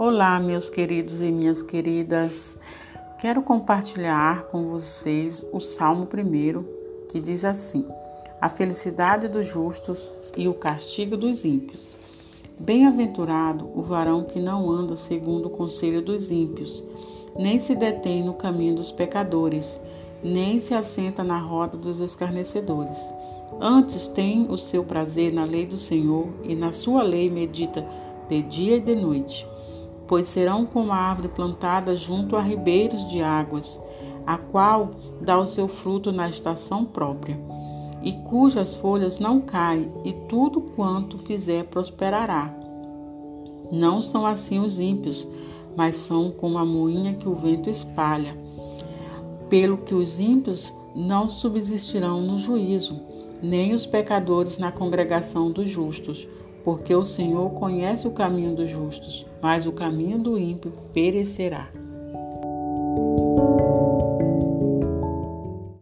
Olá, meus queridos e minhas queridas. Quero compartilhar com vocês o Salmo 1, que diz assim: A felicidade dos justos e o castigo dos ímpios. Bem-aventurado o varão que não anda segundo o conselho dos ímpios, nem se detém no caminho dos pecadores, nem se assenta na roda dos escarnecedores. Antes tem o seu prazer na lei do Senhor, e na sua lei medita de dia e de noite pois serão como a árvore plantada junto a ribeiros de águas, a qual dá o seu fruto na estação própria, e cujas folhas não caem, e tudo quanto fizer prosperará. Não são assim os ímpios, mas são como a moinha que o vento espalha. Pelo que os ímpios não subsistirão no juízo, nem os pecadores na congregação dos justos porque o Senhor conhece o caminho dos justos, mas o caminho do ímpio perecerá.